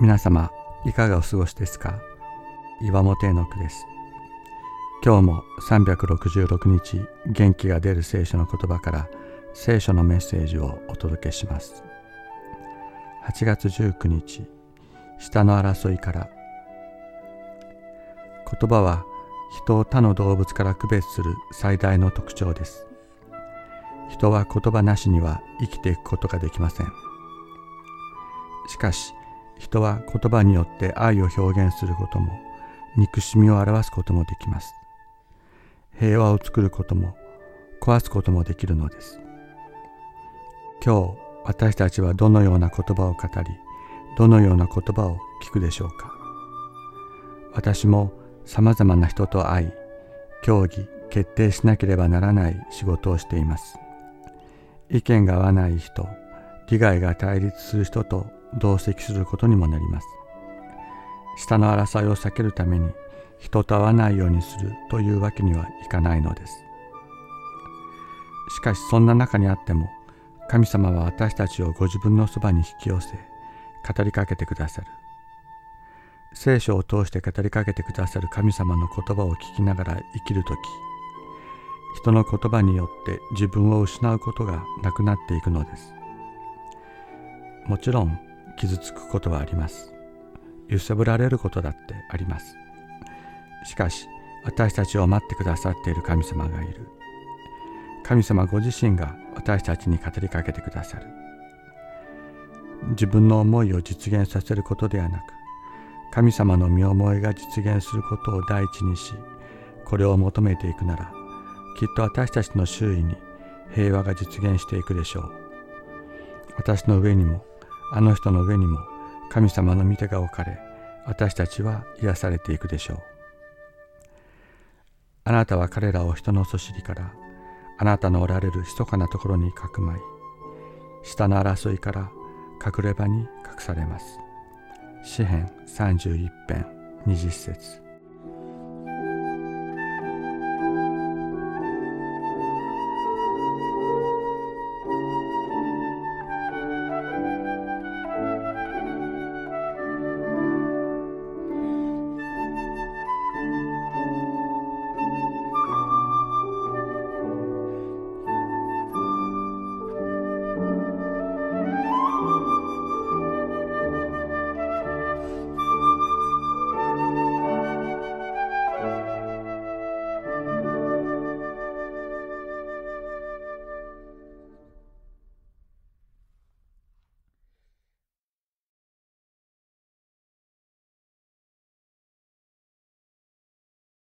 皆様いかがお過ごしですか？岩本絵の句です。今日も366日元気が出る聖書の言葉から聖書のメッセージをお届けします。8月19日下の争いから。言葉は人を他の動物から区別する最大の特徴です。人は言葉なしには生きていくことができません。しかし人は言葉によって愛を表現することも憎しみを表すこともできます。平和を作ることも壊すこともできるのです。今日私たちはどのような言葉を語りどのような言葉を聞くでしょうか。私もさまざまな人と会い協議決定しなければならない仕事をしています。意見が合わない人利害が対立する人と同席することにもなります。下の争いを避けるために人と会わないようにするというわけにはいかないのです。しかしそんな中にあっても神様は私たちをご自分のそばに引き寄せ語りかけてくださる。聖書を通して語りかけてくださる神様の言葉を聞きながら生きる時人の言葉によって自分を失うことがなくなっていくのです。もちろん傷つくことはあります。揺さぶられることだってあります。しかし私たちを待ってくださっている神様がいる。神様ご自身が私たちに語りかけてくださる。自分の思いを実現させることではなく神様の身思いが実現することを第一にしこれを求めていくならきっと私たちの周囲に平和が実現していくでしょう。私の上にもあの人の上にも神様の御手が置かれ私たちは癒されていくでしょう。あなたは彼らを人のそしりからあなたのおられる密かなところにかくまい下の争いから隠れ場に隠されます。詩編31編20節。